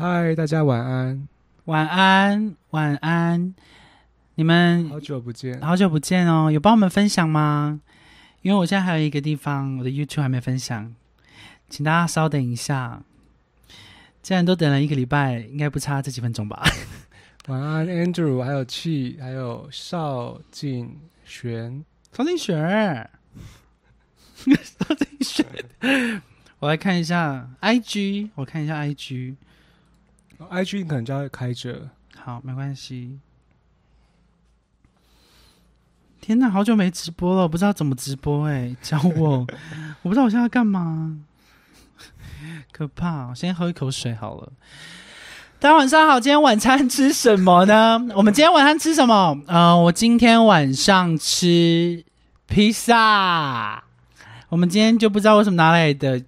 嗨，大家晚安，晚安，晚安。你们好久不见。好久不见哦，有帮我们分享吗？因为我现在还有一个地方，我的 YouTube 还没分享，请大家稍等一下。既然都等了一个礼拜，应该不差这几分钟吧？晚安，Andrew，还有气，还有邵静璇。邵静璇，邵静璇，我来看一下 IG，我看一下 IG，IG 可能就要开着。好，没关系。天哪，好久没直播了，我不知道怎么直播哎、教我，我不知道我现在要干嘛，可怕！我先喝一口水好了。大家晚上好，今天晚餐吃什么呢？我们今天晚上吃什么？呃，我今天晚上吃披萨。我们今天就不知道为什么拿来的。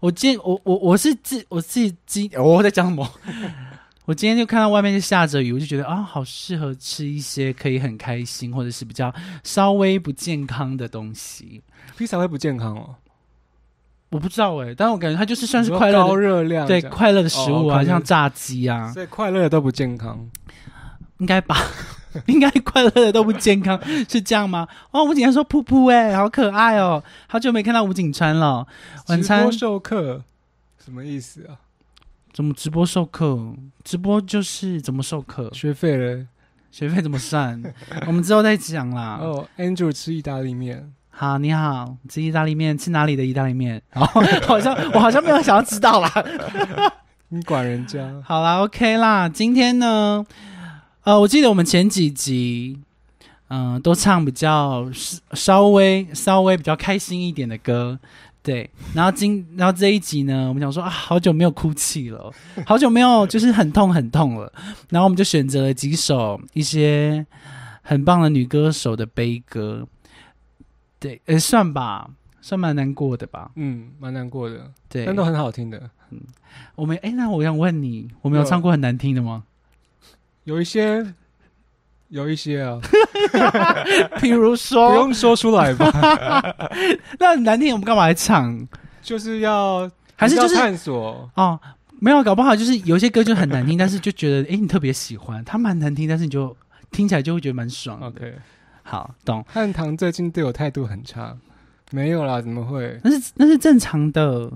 我今天我我我是自我自己今我在讲什么？我今天就看到外面就下着雨，我就觉得啊，好适合吃一些可以很开心，或者是比较稍微不健康的东西。披萨会不健康哦，我不知道哎、但是我感觉它就是算是快乐，高热量，对快乐的食物啊，哦像炸鸡啊，所以快乐的都不健康。应该吧？应该快乐的都不健康，是这样吗？哦，吴景川说噗噗哎、好可爱哦，好久没看到吴景川了。晚餐直播授课什么意思啊？怎么直播授课？直播就是怎么授课，学费嘞学费怎么算？我们之后再讲啦。哦，Andrew 吃意大利面，好，你好，吃意大利面，吃哪里的意大利面？然 后好像我好像没有想要知道啦。你管人家？好啦，OK 啦，今天呢，呃，我记得我们前几集，嗯、都唱比较稍微稍微比较开心一点的歌，对。然后今然后这一集呢，我们想说啊，好久没有哭泣了，好久没有就是很痛很痛了，然后我们就选择了几首一些很棒的女歌手的悲歌，对，呃，算吧，算蛮难过的吧，嗯，蛮难过的，对。但都很好听的。嗯我们哎，那我想问你，我们有有唱过很难听的吗？有一些，有一些啊，比如说不，用说出来吧，那难听，我们干嘛来唱？就是要还是就是要探索。哦，没有，搞不好就是有一些歌就很难听，但是就觉得哎，你特别喜欢，它蛮难听，但是你就听起来就会觉得蛮爽。OK，好，懂，汉唐最近对我态度很差，没有啦，怎么会？那是那是正常的，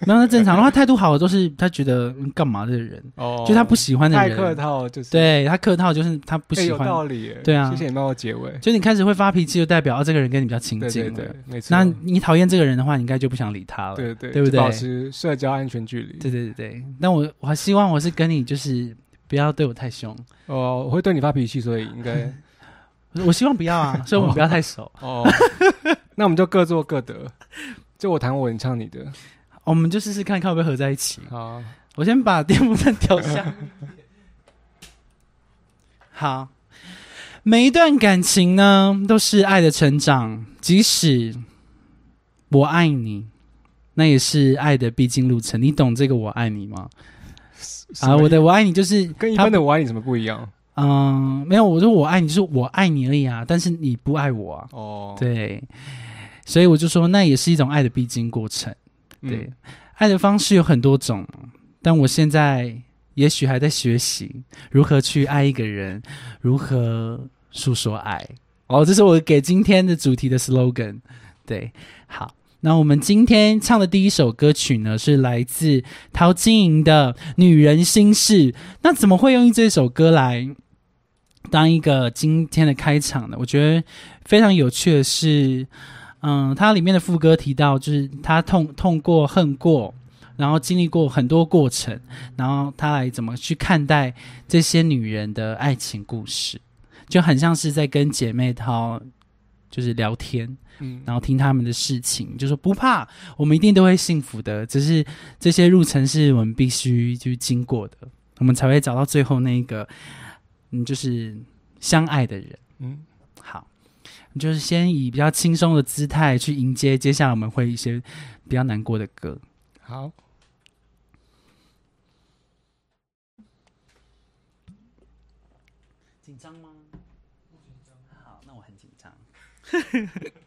没有那正常。然后他态度好的都是他觉得嗯干嘛的人，哦就他不喜欢的太人，客套，就是对他客套就是他不哎有喜欢。道理耶，对啊谢谢你帮我结尾。就你开始会发脾气，就代表啊，这个人跟你比较亲对近了。对对，没错。那你讨厌这个人的话，你应该就不想理他了。对对对不对保持社交安全距离。对对对对，那我我还希望我是跟你就是不要对我太凶，哦，我会对你发脾气，所以应该 我希望不要啊，所以我们不要太熟，哦。那我们就各做各的，就我弹我，你唱你的。我们就试试看看会不会合在一起。好，我先把电风扇 调下。好，每一段感情呢，都是爱的成长，即使我爱你，那也是爱的必经路程。你懂这个我爱你吗？啊，我的我爱你就是跟一般的我爱你怎么不一样？嗯，没有，我说我爱你，就是我爱你而已啊，但是你不爱我啊，哦，对，所以我就说那也是一种爱的必经过程。对，爱的方式有很多种，但我现在也许还在学习如何去爱一个人，如何诉说爱。哦，这是我给今天的主题的 slogan。对，好，那我们今天唱的第一首歌曲呢，是来自陶晶莹的《女人心事》。那怎么会用这首歌来当一个今天的开场呢？我觉得非常有趣的是，嗯，它里面的副歌提到，就是他痛痛过、恨过，然后经历过很多过程，然后他来怎么去看待这些女人的爱情故事。就很像是在跟姐妹淘就是聊天，嗯，然后听他们的事情，就说不怕，我们一定都会幸福的。只是这些路程是我们必须就是经过的，我们才会找到最后那一个，嗯，就是相爱的人。嗯，好，就是先以比较轻松的姿态去迎接接下来我们会一些比较难过的歌。好。紧张吗？好，那我很紧张。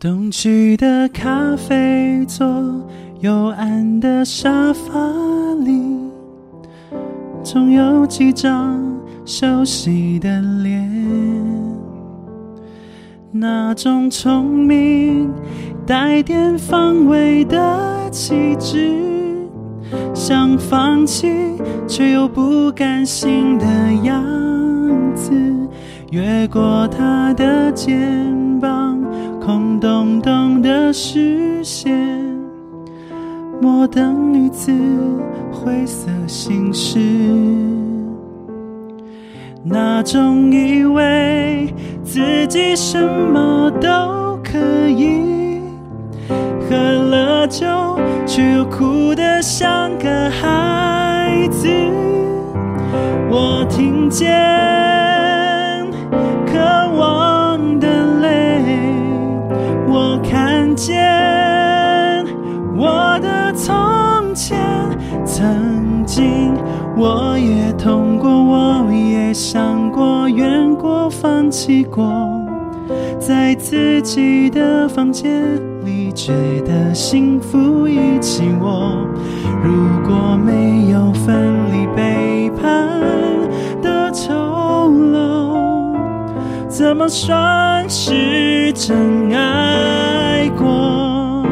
东去的咖啡座，幽暗的沙发里，总有几张熟悉的脸。那种聪明带点防卫的气质，想放弃却又不甘心的样子，越过他的肩膀。空洞洞的视线，摩登女子灰色心事，那种以为自己什么都可以，喝了酒却又哭得像个孩子，我听见。见曾经我也痛过，我也想过，怨过，放弃过，在自己的房间里觉得幸福一起窝。如果没有分离背叛的丑陋，怎么算是真爱？过，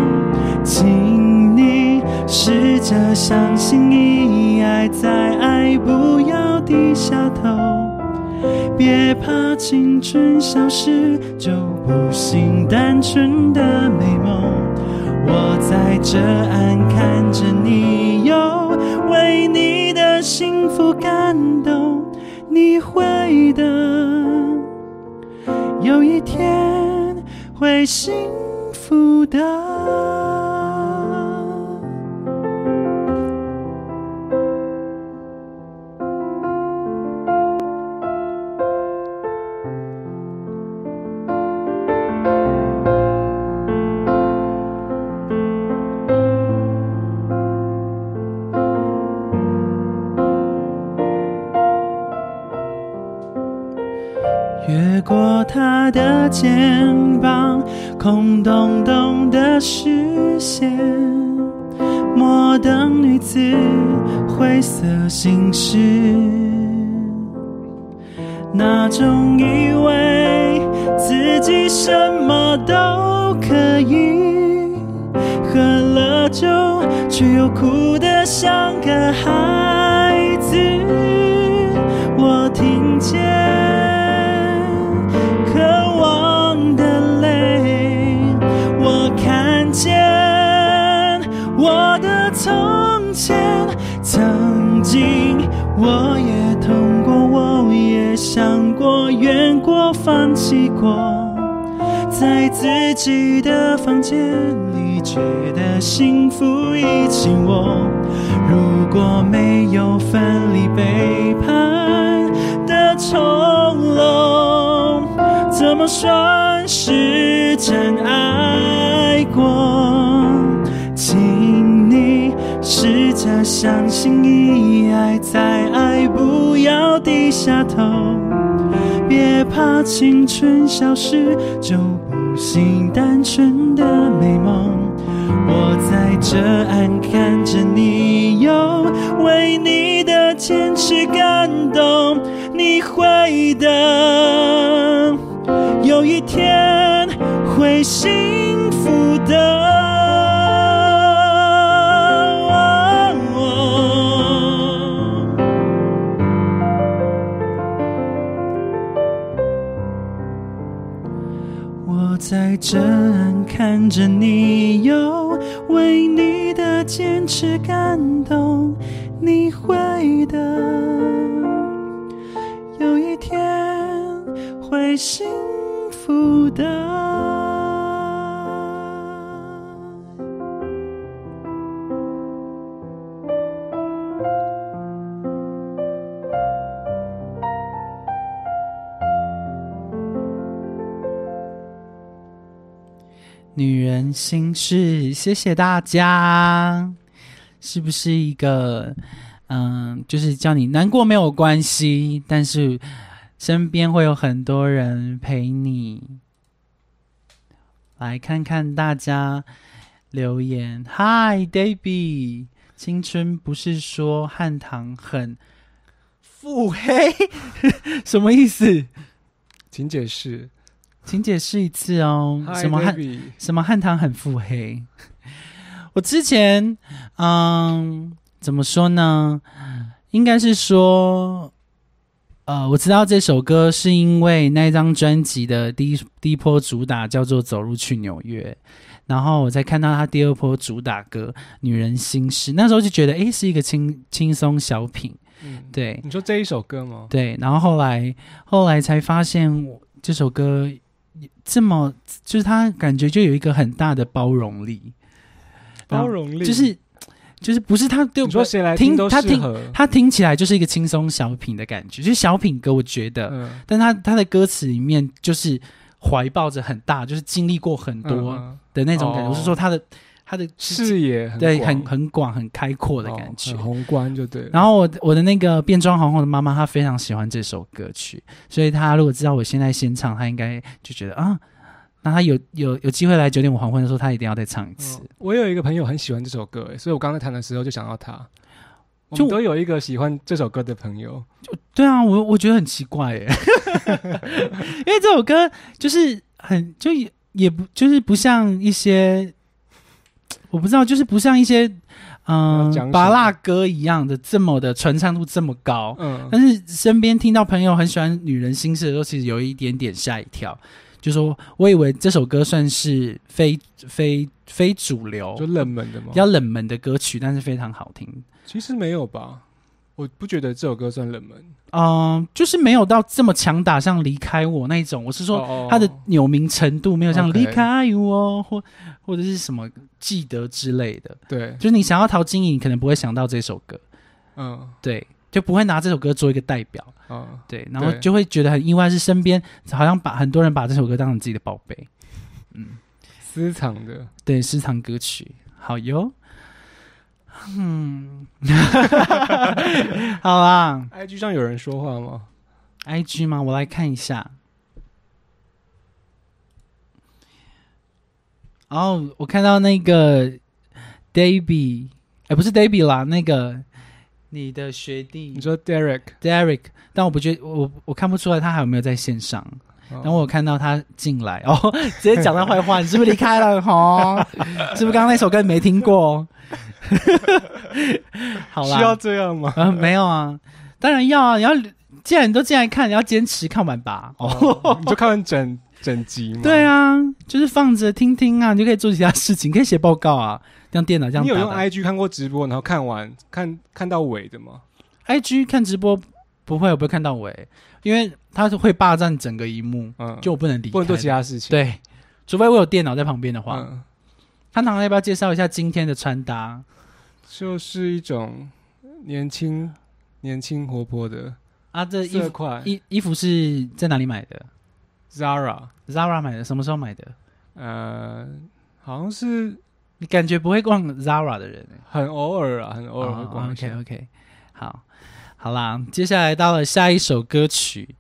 试着相信，一爱再爱，不要低下头，别怕青春消失就不信单纯的美梦。我在这岸看着你游，为你的幸福感动，你会的，有一天会幸。福的。的肩膀，空洞洞的视线，摩登女子灰色心事，那种以为自己什么都可以，喝了酒却又哭得像个孩子，我听见。我，放弃过，在自己的房间里，觉得幸福已紧握。如果没有分离背叛的重楼，怎么算是真爱过？请你试着相信，一爱再爱，不要低下头。别怕青春消失就不信单纯的美梦。我在这岸看着你游，为你的坚持感动。你会的，有一天会幸福的。着你游，为你的坚持感动。你会的，有一天会幸福的。心事，谢谢大家。是不是一个嗯，就是叫你难过没有关系，但是身边会有很多人陪你。来看看大家留言，Hi Debbie，青春不是说汉唐很腹黑，什么意思？请解释。请解释一次哦。Hi, 什么汉什么汉唐很腹黑？我之前嗯，怎么说呢？应该是说，呃，我知道这首歌是因为那一张专辑的第一第一波主打叫做《走路去纽约》，然后我再看到他第二波主打歌《女人心事》，那时候就觉得，诶，是一个轻轻松小品，嗯，对你说这一首歌吗？对，然后后来后来才发现，我这首歌这么，就是他感觉就有一个很大的包容力，包容力就是就是不是他对我说谁来听都他听。他听起来就是一个轻松小品的感觉，就是小品歌，我觉得，嗯，但他他的歌词里面就是怀抱着很大，就是经历过很多嗯的那种感觉。哦我是说他的他的视野很对广很很广很开阔的感觉哦很。宏观就对。然后我我的那个变装皇后的妈妈，她非常喜欢这首歌曲，所以她如果知道我现在先唱，她应该就觉得啊，那她有有有机会来九点五黄昏的时候，她一定要再唱一次。嗯我有一个朋友很喜欢这首歌，诶所以我刚才谈的时候就想到他。我就们都有一个喜欢这首歌的朋友，就对啊，我我觉得很奇怪耶，因为这首歌就是很就也也不就是不像一些，我不知道，就是不像一些嗯拔蜡歌一样的这么的传唱度这么高。嗯，但是身边听到朋友很喜欢女人心事的时候，其实有一点点吓一跳，就说我以为这首歌算是非非非主流、就冷门的嘛比。较冷门的歌曲，但是非常好听。其实没有吧，我不觉得这首歌算冷门。嗯、就是没有到这么强打，像离开我那一种。我是说，哦它的有名程度没有像离开我或或者是什么记得之类的。对，就是你想要陶晶莹，你可能不会想到这首歌，嗯对，就不会拿这首歌做一个代表。嗯，对，然后就会觉得很意外，是身边好像把很多人把这首歌当成自己的宝贝，嗯，私藏的。对，私藏歌曲，好哟，嗯，好啦 IG 上有人说话吗？，IG 吗？我来看一下。哦，我看到那个 Davy，哎，不是 Davy 啦，那个你的学弟你说 Derek，Derek，但我不觉我我看不出来他还有没有在线上。然然后我看到他进来哦，直接讲他坏话，你是不是离开了？哦，是不是刚刚那首歌你没听过？好啦需要啦，这样吗？呃，没有啊，当然要啊！你要既然你都进来看，你要坚持看完吧。哦，哦，你就看完整整集吗？对啊，就是放着听听啊，你就可以做其他事情，可以写报告啊，用电脑这样你有用 IG 看过直播，然后看完看看到尾的吗？IG 看直播不会，我不会看到尾，因为他是会霸占整个荧幕，嗯，就我不能离开，不能做其他事情。对，除非我有电脑在旁边的话。嗯，汤糖要不要介绍一下今天的穿搭？就是一种年轻、年轻活泼的啊，这衣服衣衣服是在哪里买的，Zara，？Zara 买的，什么时候买的？呃，好像是你感觉不会逛 Zara 的人欸很偶尔啊，很偶尔会逛一 OK 下。OK，好，好啦，接下来到了下一首歌曲。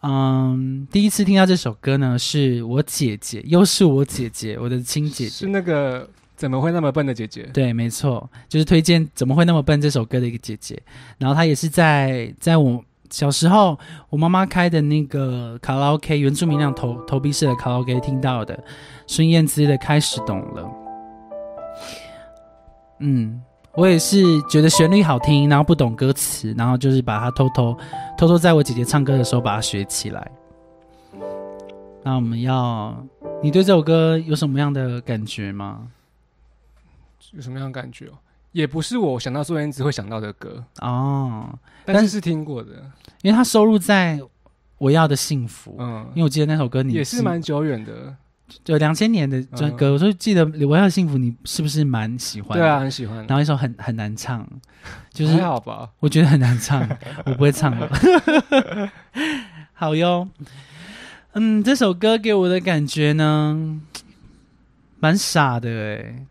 嗯，第一次听到这首歌呢，是我姐姐，又是我姐姐，我的亲姐姐是。那个怎么会那么笨的姐姐？对，没错，就是推荐《怎么会那么笨》这首歌的一个姐姐。然后她也是在在我小时候，我妈妈开的那个卡拉 OK 原住民那种投投币式的卡拉 OK 听到的孙燕姿的《开始懂了》。嗯，我也是觉得旋律好听，然后不懂歌词，然后就是把它偷偷偷偷在我姐姐唱歌的时候把它学起来。那我们要，你对这首歌有什么样的感觉吗？有什么样的感觉哦？也不是我想到孙燕姿会想到的歌，哦，但是是听过的。因为它收录在《我要的幸福》，嗯因，为我记得那首歌你也是蛮久远的。就两千年的这歌，我就记得《我要幸福》，你是不是蛮喜欢？对啊，。很喜欢。然后一首很很难唱，就是还好吧？我觉得很难唱，我不会唱了。好哟，嗯，这首歌给我的感觉呢，蛮傻的诶，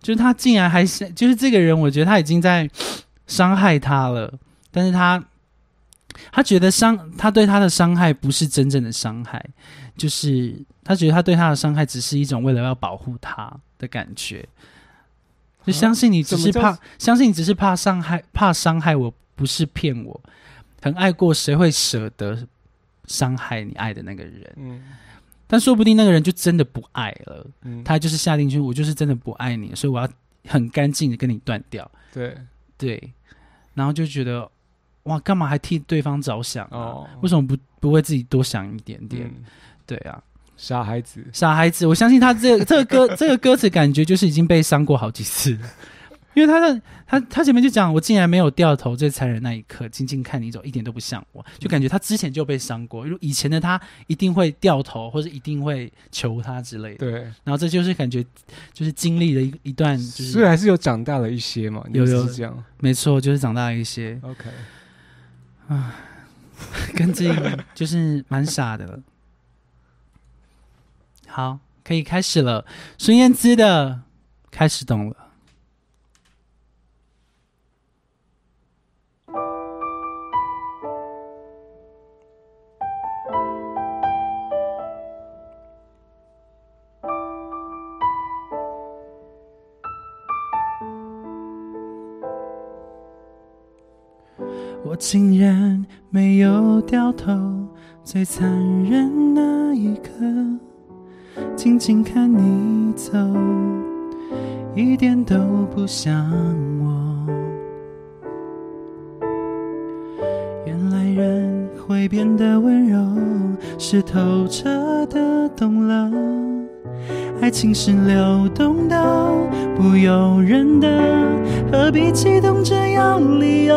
就是他竟然还是，就是这个人，我觉得他已经在伤害他了，但是他他觉得伤，他对他的伤害不是真正的伤害，就是他觉得他对他的伤害只是一种为了要保护他的感觉。就相信你只是怕，相信你只是怕伤害，怕伤害我，不是骗我。很爱过，谁会舍得伤害你爱的那个人？嗯但说不定那个人就真的不爱了，嗯，他就是下定决心，我就是真的不爱你，所以我要很干净的跟你断掉。对对，然后就觉得哇，干嘛还替对方着想啊？哦，为什么不不为自己多想一点点？嗯对啊，傻孩子。傻孩子，我相信他这个 这个歌这个歌词感觉就是已经被伤过好几次了，因为他的他他前面就讲我竟然没有掉头，最残忍那一刻，静静看你走，一点都不像我，就感觉他之前就被伤过，如以前的他一定会掉头，或者一定会求他之类的，对，然后这就是感觉就是经历了一一段，就是所以还是有长大了一些嘛。你有是这样。没错，就是长大了一些，OK，跟这个就是蛮傻的。好，可以开始了。孙燕姿的开始懂了。竟然没有掉头，最残忍那一刻，静静看你走，一点都不像我。原来人会变得温柔，是透彻的懂了，爱情是流动的，不由人的，何必激动着要理由？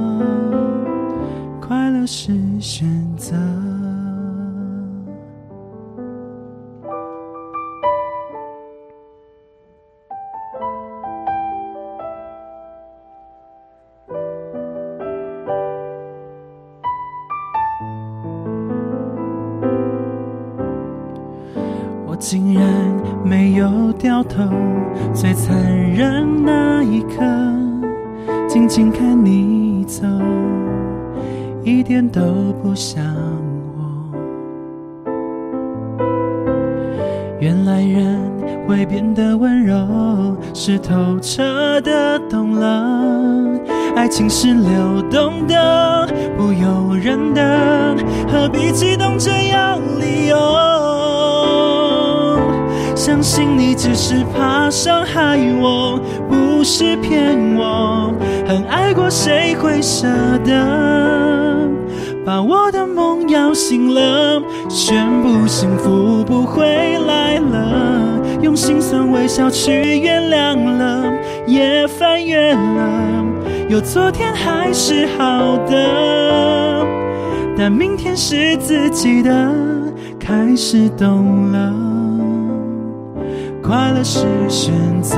是选择。变得温柔，是透彻的懂了。爱情是流动的，不由人的，何必激动着要理由？相信你只是怕伤害我，不是骗我。很爱过，谁会舍得把我的梦摇醒了？宣布幸福不会来了，用心酸微笑去原谅了，也翻越了。有昨天还是好的，但明天是自己的，开始懂了，快乐是选择。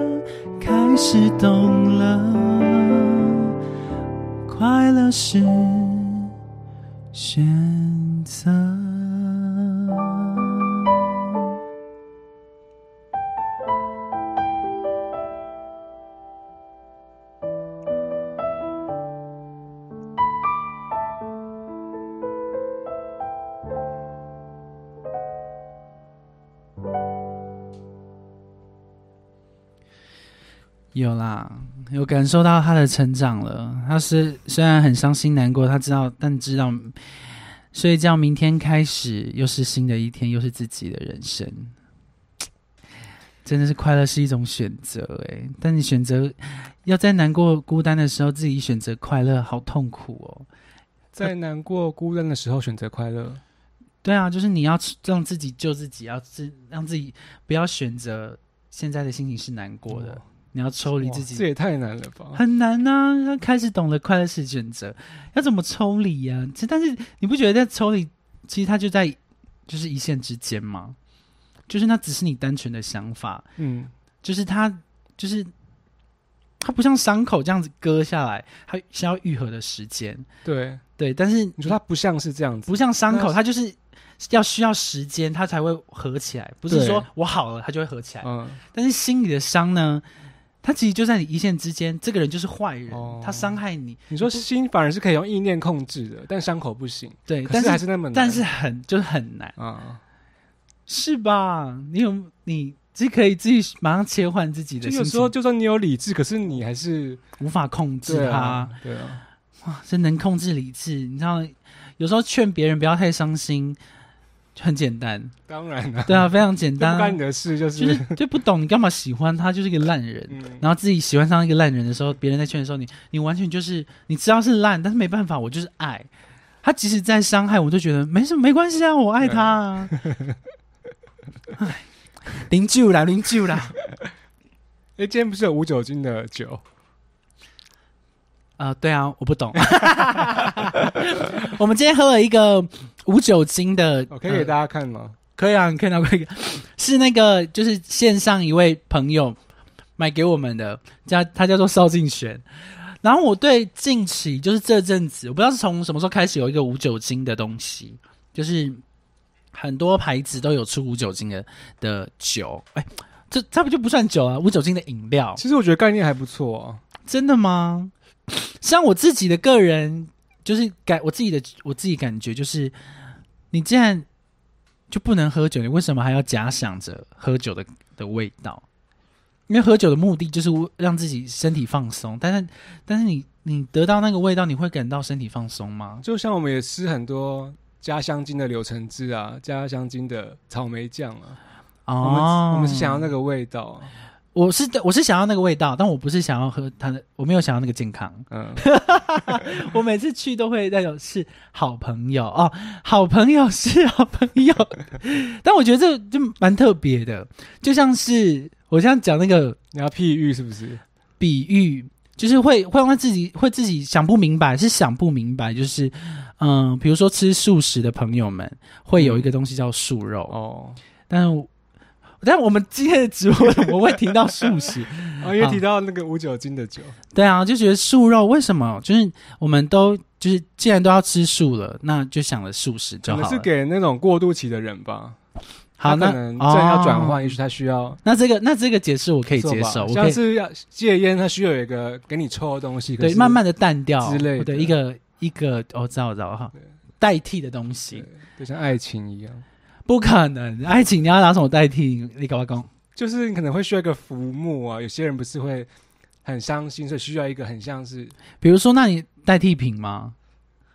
是选择。有啦，有感受到他的成长了。他是虽然很伤心难过，他知道，但知道睡觉，明天开始又是新的一天，又是自己的人生。真的是快乐是一种选择，诶，但你选择要在难过、孤单的时候自己选择快乐，好痛苦哦。在难过、孤单的时候选择快乐，对啊，就是你要让自己救自己，要自让自己不要选择现在的心情是难过的。你要抽离自己，这也太难了吧？很难呐！他开始懂得快乐是选择，要怎么抽离呀？其实，但是你不觉得在抽离，其实他就在就是一线之间吗？就是那只是你单纯的想法，嗯，就是他就是他不像伤口这样子割下来，它需要愈合的时间。对对，但是你说它不像是这样子，不像伤口，它就是要需要时间，它才会合起来。不是说我好了，它就会合起来。嗯，但是心里的伤呢？他其实就在你一线之间，这个人就是坏人，他伤害你。你说心反而是可以用意念控制的，但伤口不行。对，但是还是那么难，但是很就是很难啊，是吧？你有你自己可以自己马上切换自己的。有时候就算你有理智，可是你还是无法控制他。对啊，哇，真能控制理智。你知道，有时候劝别人不要太伤心。很简单，当然了，对啊，非常简单。不干你的事就是，就是就不懂你干嘛喜欢他，就是一个烂人。然后自己喜欢上一个烂人的时候，别人在劝的时候，你你完全就是你知道是烂，但是没办法，我就是爱他。即使在伤害，我都觉得没什么，没关系啊，我爱他。啊。哎，零酒啦，零酒啦。哎，今天不是有无酒精的酒？啊，对啊，我不懂。我们今天喝了一个无酒精的，我可以给大家看吗？可以啊，你看到可以。是那个，就是线上一位朋友买给我们的，叫他叫做邵敬轩。然后我对近期就是这阵子，我不知道是从什么时候开始有一个无酒精的东西，就是很多牌子都有出无酒精的的酒。哎，这这不就不算酒啊？无酒精的饮料。其实我觉得概念还不错，真的吗？像我自己的个人，就是感我自己的我自己感觉，就是你既然就不能喝酒，你为什么还要假想着喝酒的的味道？因为喝酒的目的就是让自己身体放松，但是但是你你得到那个味道，你会感到身体放松吗？就像我们也吃很多加香精的柳橙汁啊，加香精的草莓酱啊，哦，我们是想要那个味道。我是我是想要那个味道，但我不是想要喝它的，我没有想要那个健康。嗯，我每次去都会那种是好朋友哦，好朋友是好朋友，但我觉得这就蛮特别的，就像是我现在讲那个你要譬喻是不是？比喻，就是会会让自己会自己想不明白，是想不明白，就是嗯，比如说吃素食的朋友们会有一个东西叫素肉，哦，但是但我们今天的直播怎么会提到素食？哦，因为提到那个无酒精的酒，对啊，就觉得素肉为什么？就是我们都就是既然都要吃素了，那就想了素食就好是给那种过渡期的人吧。好，那正要转换，哦。也许他需要那这个那这个解释我可以接受，像是要戒烟，他需要有一个给你抽的东西，对慢慢的淡掉之类的。对一个一个哦，知道我知道哈对，代替的东西。对，就像爱情一样，不可能，爱情你要拿什么代替？你搞不搞？就是你可能会需要一个浮木啊，有些人不是会很伤心，所以需要一个很像是，比如说，那你代替品吗？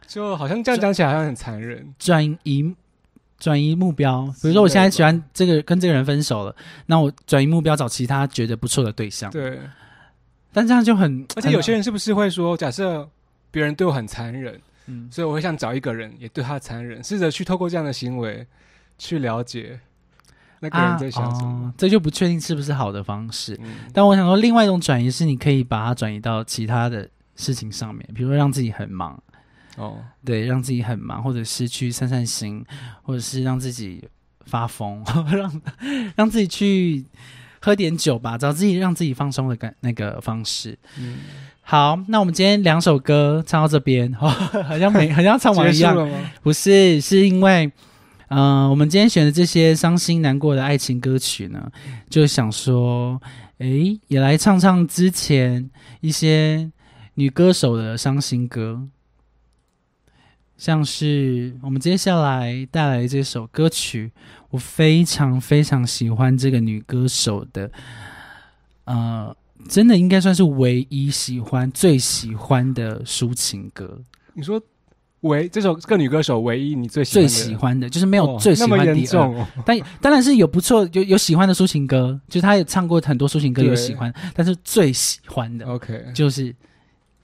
就好像这样讲起来好像很残忍，转移转移目标，比如说我现在喜欢这个跟这个人分手了，那我转移目标找其他觉得不错的对象，对。但这样就很，而且有些人是不是会说，假设别人对我很残忍，嗯，所以我会想找一个人也对他残忍，试着去透过这样的行为去了解那个人在想什么。哦，这就不确定是不是好的方式。嗯，但我想说，另外一种转移是你可以把它转移到其他的事情上面，比如说让自己很忙，哦，对，让自己很忙，或者是去散散心，或者是让自己发疯，让让自己去喝点酒吧，找自己让自己放松的感那个方式。嗯，好，那我们今天两首歌唱到这边，哦、好像没好像唱完一样？不是，是因为，嗯、我们今天选的这些伤心难过的爱情歌曲呢，就想说，诶，也来唱唱之前一些女歌手的伤心歌，像是我们接下来带来的这首歌曲，我非常非常喜欢这个女歌手的，呃，真的应该算是唯一喜欢、最喜欢的抒情歌。你说唯这首这个女歌手唯一你最喜欢最喜欢的，就是没有哦最喜那么欢第二。严重哦，但当然是有不错，有有喜欢的抒情歌，就是他也唱过很多抒情歌，有喜欢，但是最喜欢的 OK，就是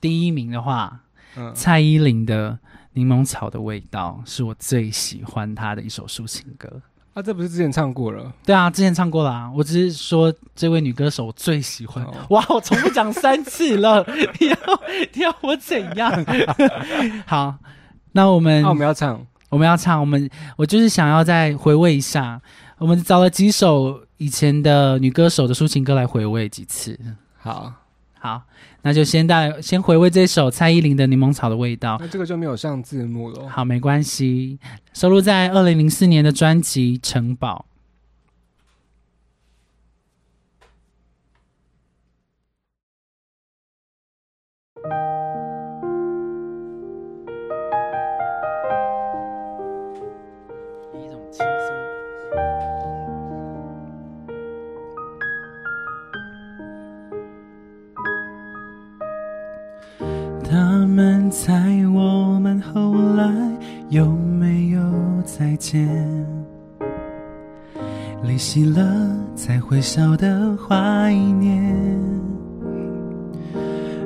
第一名的话，嗯，蔡依林的《柠檬草的味道》是我最喜欢她的一首抒情歌。啊，这不是之前唱过了？对啊，之前唱过啦、我只是说这位女歌手我最喜欢。哦哇，我重复讲三次了，你要你要我怎样？好，那我们、那我们要唱我们要唱，我们我就是想要再回味一下，我们找了几首以前的女歌手的抒情歌来回味几次。好，好，那就先带先回味这首蔡依林的《柠檬草的味道》。那这个就没有上字幕了。好，没关系，收录在二零零四年的专辑《城堡》。猜我们后来有没有再见？离席了才会晓得怀念。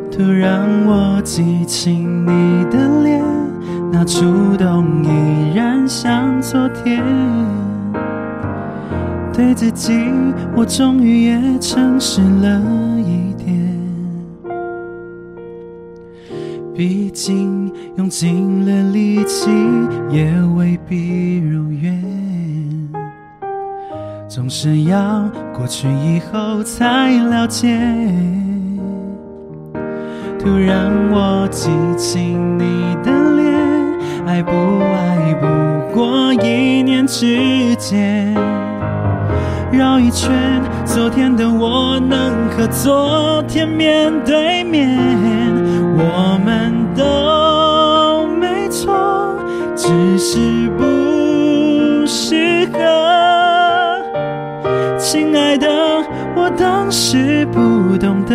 突然我记起你的脸，那触动依然像昨天。对自己，我终于也诚实了一毕竟用尽了力气，也未必如愿。总是要过去以后才了解。突然我记起你的脸，爱不爱不过一念之间。绕一圈，昨天的我能和昨天面对面，我们都没错，只是不适合。亲爱的，我当时不懂得，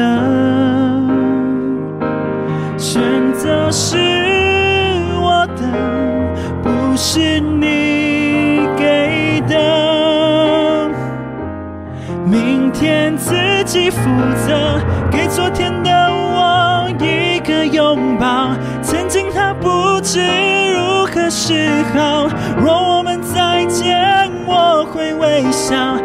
选择是我的，不是你。你负责，给昨天的我一个拥抱。曾经他不知如何是好，若我们再见，我会微笑。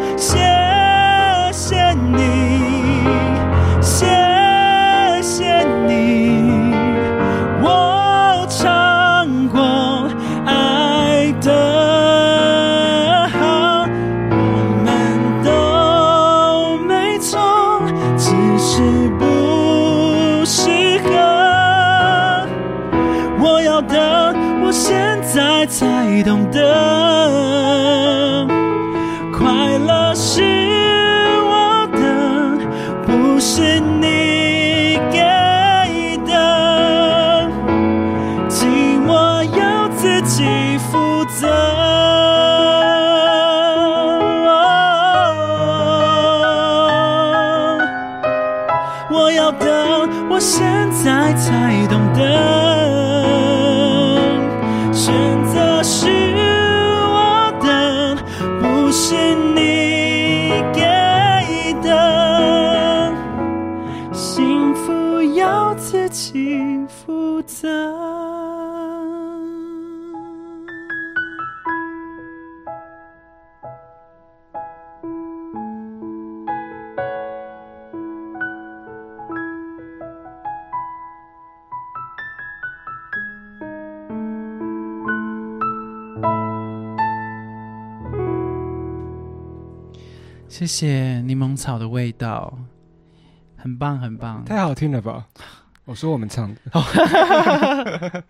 谢谢柠檬草的味道，很棒很棒。太好听了吧？我说我们唱的，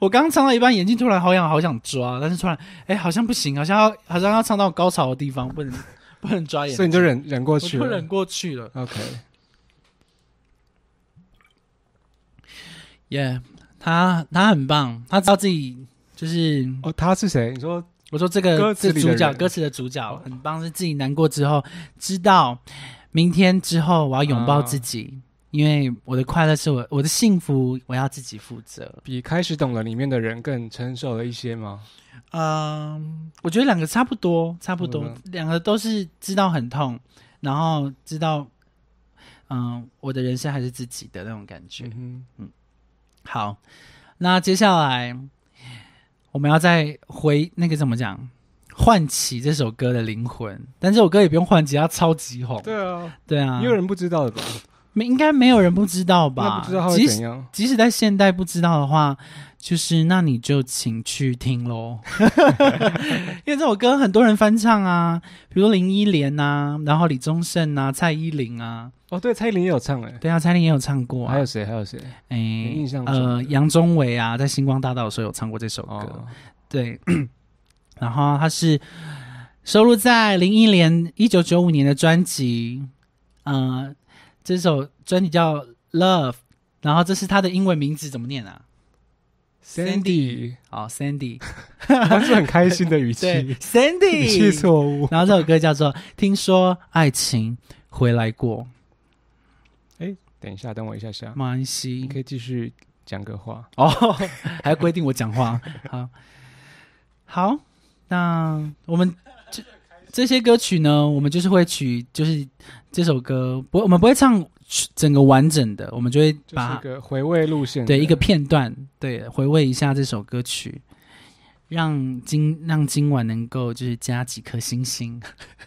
我刚唱到一半，眼睛突然好痒好想抓，但是突然哎，好像不行，好像要好像要唱到高潮的地方，不能 不能抓眼，所以你就忍忍过我去了。就忍过去了。OK，耶、他他很棒，他知道自己就是哦，他是谁？你说我说这个歌词这主角，歌词的主角。很棒，是自己难过之后，知道明天之后我要拥抱自己，因为我的快乐是我我的幸福，我要自己负责。比开始懂了里面的人更成熟了一些吗？嗯，我觉得两个差不多，差不多。嗯，两个都是知道很痛，然后知道，嗯，我的人生还是自己的那种感觉。嗯。好，那接下来我们要再回那个怎么讲，唤起这首歌的灵魂。但这首歌也不用唤起，它超级红哼，。对啊，对啊，也有人不知道的吧？没应该没有人不知道那吧？不知道即使？即使在现代不知道的话，就是那你就请去听喽，因为这首歌很多人翻唱啊，比如林忆莲啊，然后李宗盛啊，蔡依林啊，哦，对，蔡依林也有唱哎，对啊，蔡依林也有唱过、啊，还有谁？还有谁？哎、印象呃，杨宗纬啊，在星光大道的时候有唱过这首歌，哦，对，然后它是收录在林忆莲一九九五年的专辑，呃，这首专辑叫《Love》，然后这是他的英文名字怎么念啊？Sandy，哦，Sandy，他是很开心的语气，Sandy 语气。错误。然后这首歌叫做《听说爱情回来过》，等一下，等我一下下，马安西你可以继续讲个话。哦，还要规定我讲话。好，好，那我们这这些歌曲呢，我们就是会取，就是这首歌不，我们不会唱整个完整的，我们就会就是把一个回味路线，对一个片段，对回味一下这首歌曲，让今让今晚能够就是加几颗星星，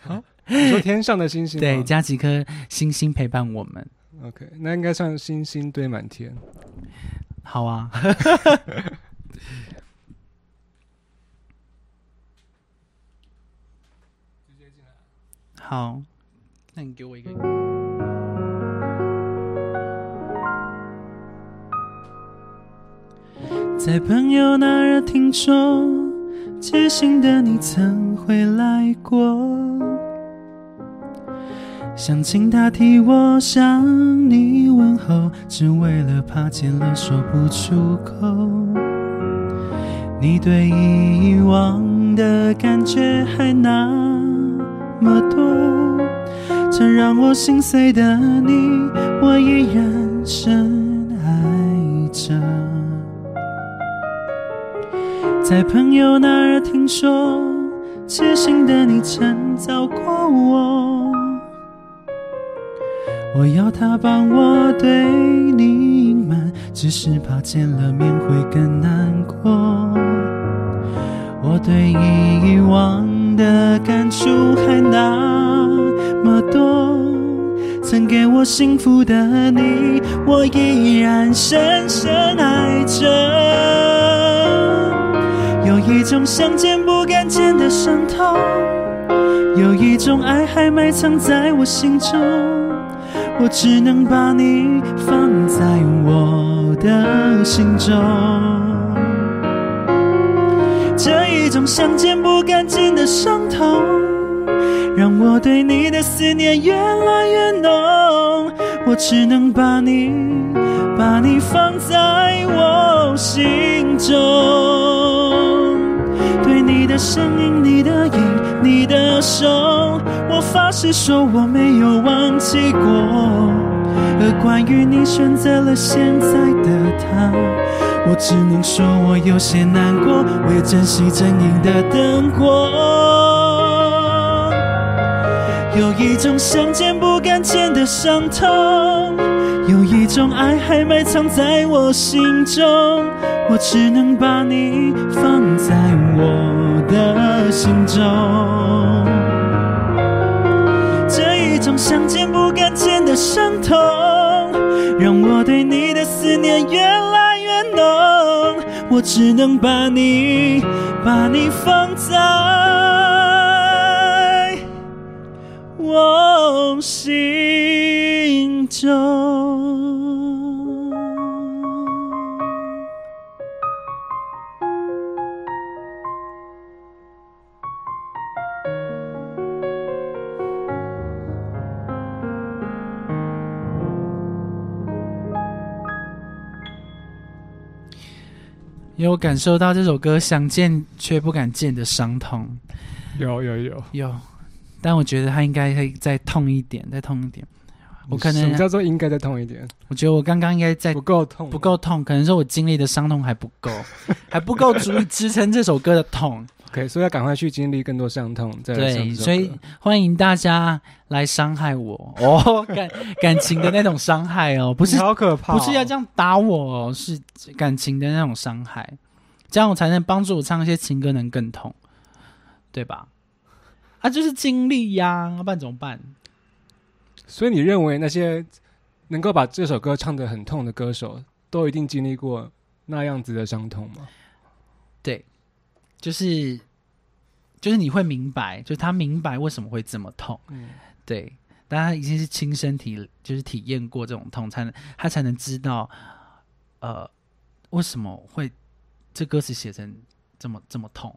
你说天上的星星吗，对，加几颗星星陪伴我们。OK，那应该算星星堆满天。好啊，好，那你给我一个。在朋友那儿听说，知心的你曾回来过。想请他替我向你问候，只为了怕见了说不出口。你对以往的感觉还那么多，曾让我心碎的你，我依然深爱着。在朋友那儿听说，痴心的你曾找过我。我要他帮我对你隐瞒，只是怕见了面会更难过。我对遗忘的感触还那么多，曾给我幸福的你，我依然深深爱着。有一种想见不敢见的伤痛，有一种爱还埋藏在我心中。我只能把你放在我的心中，这一种想见不敢见的伤痛，让我对你的思念越来越浓。我只能把你，把你放在我心中，的声音，你的影，你的手。我发誓说我没有忘记过，而关于你选择了现在的他，我只能说我有些难过，我也珍惜真影的灯火。有一种想见不敢见的伤痛，有一种爱还埋藏在我心中，我只能把你放在我的心中。这一种想见不敢见的伤痛，让我对你的思念越来越浓。我只能把你，把你放在我心中。有感受到这首歌想见却不敢见的伤痛，有有有有，但我觉得他应该可以再痛一点，再痛一点。我可能什么叫做应该再痛一点？我觉得我刚刚应该再不够痛，不够痛，可能是我经历的伤痛还不够，还不够足以支撑这首歌的痛。OK，所以要赶快去经历更多伤痛，再对，所以欢迎大家来伤害我 哦，感感情的那种伤害哦，不是好可怕，不是要这样打我，哦，是感情的那种伤害，这样我才能帮助我唱一些情歌能更痛，对吧？啊，就是经历呀，要不然怎么办？所以你认为那些能够把这首歌唱得很痛的歌手，都一定经历过那样子的伤痛吗？对。就是，就是你会明白，就是他明白为什么会这么痛，嗯，对，但他已经是亲身体，就是体验过这种痛，才能他才能知道，呃，为什么会这歌词写成这么这么痛。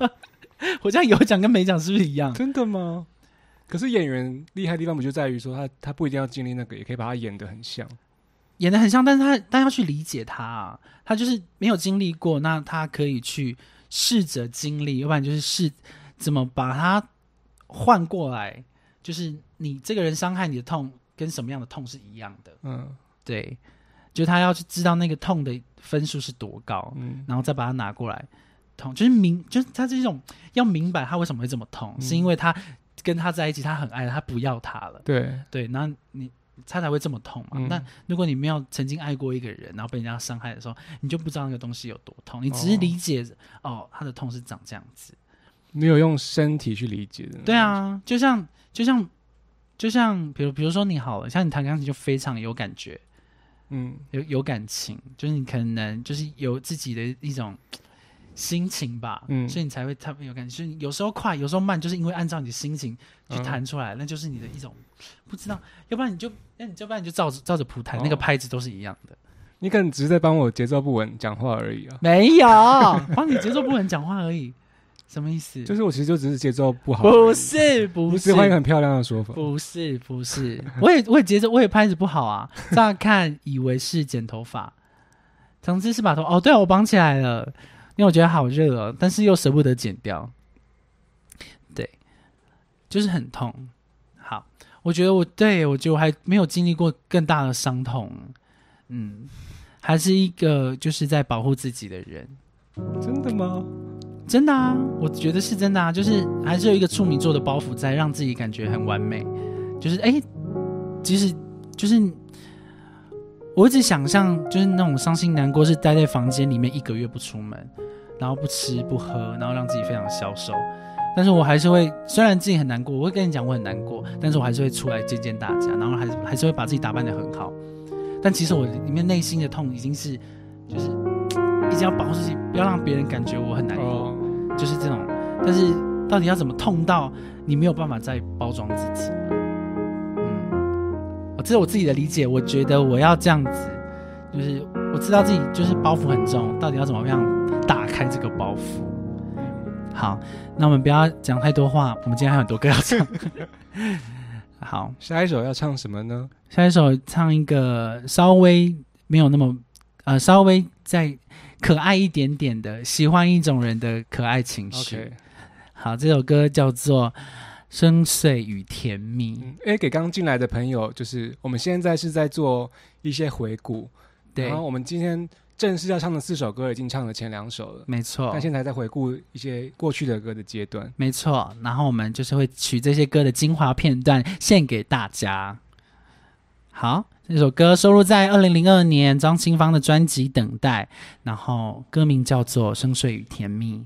我这样有讲跟没讲是不是一样？真的吗？可是演员厉害的地方不就在于说，他他不一定要经历那个，也可以把他演的很像，演的很像，但是他但要去理解他，啊他就是没有经历过，那他可以去。试着经历，要不然就是试怎么把它换过来。就是你这个人伤害你的痛，跟什么样的痛是一样的。嗯，对，就他要去知道那个痛的分数是多高，嗯，然后再把它拿过来痛，就是明，就是他这种要明白他为什么会这么痛，是因为他跟他在一起，他很爱他，不要他了。对对，那你。他才会这么痛嘛？那如果你没有曾经爱过一个人，然后被人家伤害的时候，你就不知道那个东西有多痛。你只是理解哦，他的痛是长这样子，没有用身体去理解的。对啊，就像就像就像，比如比如说你好了，像你弹钢琴就非常有感觉，嗯，有有感情，就是你可能就是有自己的一种。心情吧，嗯，所以你才会特别有感觉。所以有时候快，有时候慢，就是因为按照你的心情去弹出来，那就是你的一种不知道。要不然你就，那你要不然你就照着照着谱弹，那个拍子都是一样的。你可能只是在帮我节奏不稳讲话而已啊。没有，帮你节奏不稳讲话而已，什么意思？就是我其实就只是节奏不好。不是，不是，换一个很漂亮的说法。不是，不是，我也我也节奏我也拍子不好啊。乍看以为是剪头发，总之是把头哦，对啊，我绑起来了。因为我觉得好热哦，但是又舍不得剪掉，对，就是很痛。好，我觉得我对我觉得我还没有经历过更大的伤痛，嗯，还是一个就是在保护自己的人。真的吗？真的啊，我觉得是真的啊，就是还是有一个处女座的包袱在，让自己感觉很完美，就是哎，即使就是我一直想象，就是那种伤心难过是待在房间里面一个月不出门，然后不吃不喝，然后让自己非常消瘦。但是我还是会，虽然自己很难过，我会跟你讲我很难过，但是我还是会出来见见大家，然后还是还是会把自己打扮的很好。但其实我里面内心的痛已经是，就是一直要保护自己，不要让别人感觉我很难过，哦，就是这种。但是到底要怎么痛到你没有办法再包装自己了？嗯，这是我自己的理解。我觉得我要这样子，就是我知道自己就是包袱很重，到底要怎么样打开这个包袱？好，那我们不要讲太多话，我们今天还有很多歌要唱。好，下一首要唱什么呢？下一首唱一个稍微没有那么呃，稍微再可爱一点点的，喜欢一种人的可爱情绪。好，这首歌叫做《深邃与甜蜜》。嗯，哎，给刚进来的朋友，就是我们现在是在做一些回顾，对然，后我们今天正式要唱的四首歌已经唱了前两首了，没错但，现在还在回顾一些过去的歌的阶段。没错。然后我们就是会取这些歌的精华片段献给大家。好，这首歌收录在二零零二年张清芳的专辑《等待》，然后歌名叫做《深邃与甜蜜》。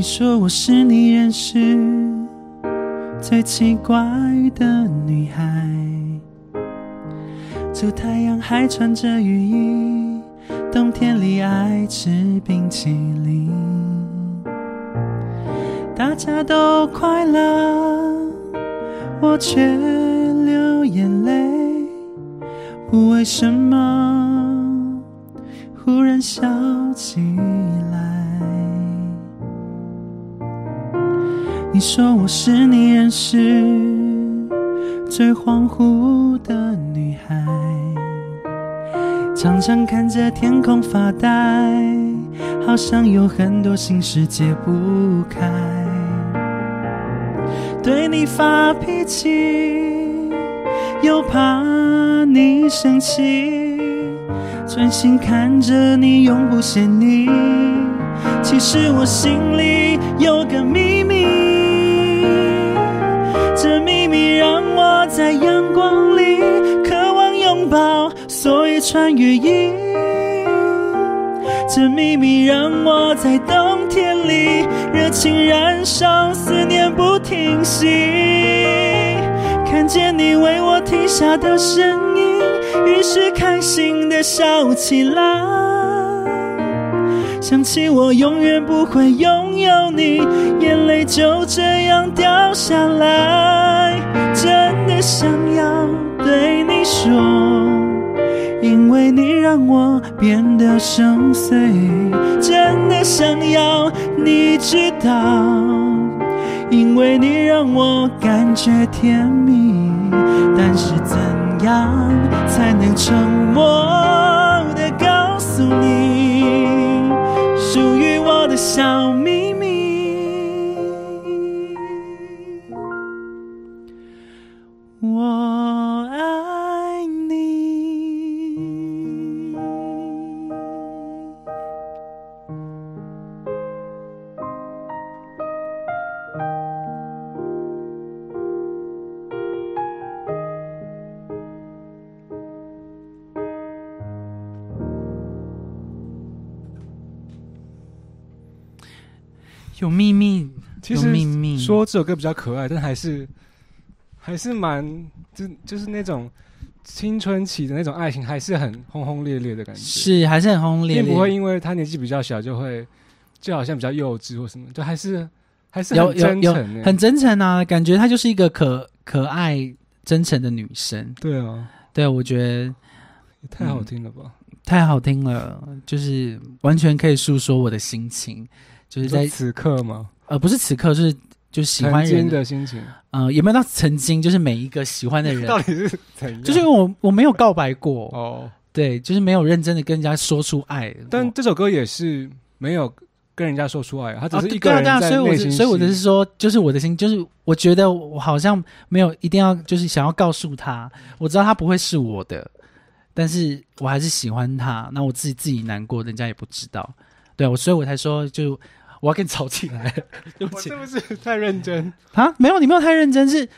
你说我是你认识最奇怪的女孩，出太阳还穿着雨衣，冬天里爱吃冰淇淋。大家都快乐，我却流眼泪，不为什么忽然笑起来。你说我是你认识最恍惚的女孩，常常看着天空发呆，好像有很多心事解不开。对你发脾气，又怕你生气，专心看着你，永不嫌你。其实我心里有个秘密，你让我在阳光里渴望拥抱，所以穿雨衣。这秘密让我在冬天里热情燃烧，思念不停息。看见你为我停下的身影，于是开心的笑起来。想起我永远不会拥有你，眼泪就这样掉下来。想要对你说，因为你让我变得深邃。真的想要你知道，因为你让我感觉甜蜜。但是怎样才能沉默的告诉你？属于我的小有秘密，其实秘密。说这首歌比较可爱，但还是还是蛮就就是那种青春期的那种爱情，还是很轰轰烈烈的感觉，是还是很轰轰烈烈，并不会因为他年纪比较小就会就好像比较幼稚或什么，就还是还是很有有有真诚欸很真诚啊，感觉她就是一个可可爱、真诚的女生。对啊，对我觉得也太好听了吧！太好听了，就是完全可以诉说我的心情，就是在此刻吗？呃不是此刻，就是就是喜欢人的心情呃也没有到曾经，就是每一个喜欢的人，到底是怎样？就是因为我我没有告白过，哦，对，就是没有认真的跟人家说出爱。但这首歌也是没有跟人家说出爱，他只哦是一个人对啊对啊，所以我所以我的是说，就是我的心，就是我觉得我好像没有一定要，就是想要告诉他，我知道他不会是我的，但是我还是喜欢他。那我自己自己难过，人家也不知道。对我，所以我才说，就我要跟你吵起来。对不起是不是太认真？啊，没有，你没有太认真，是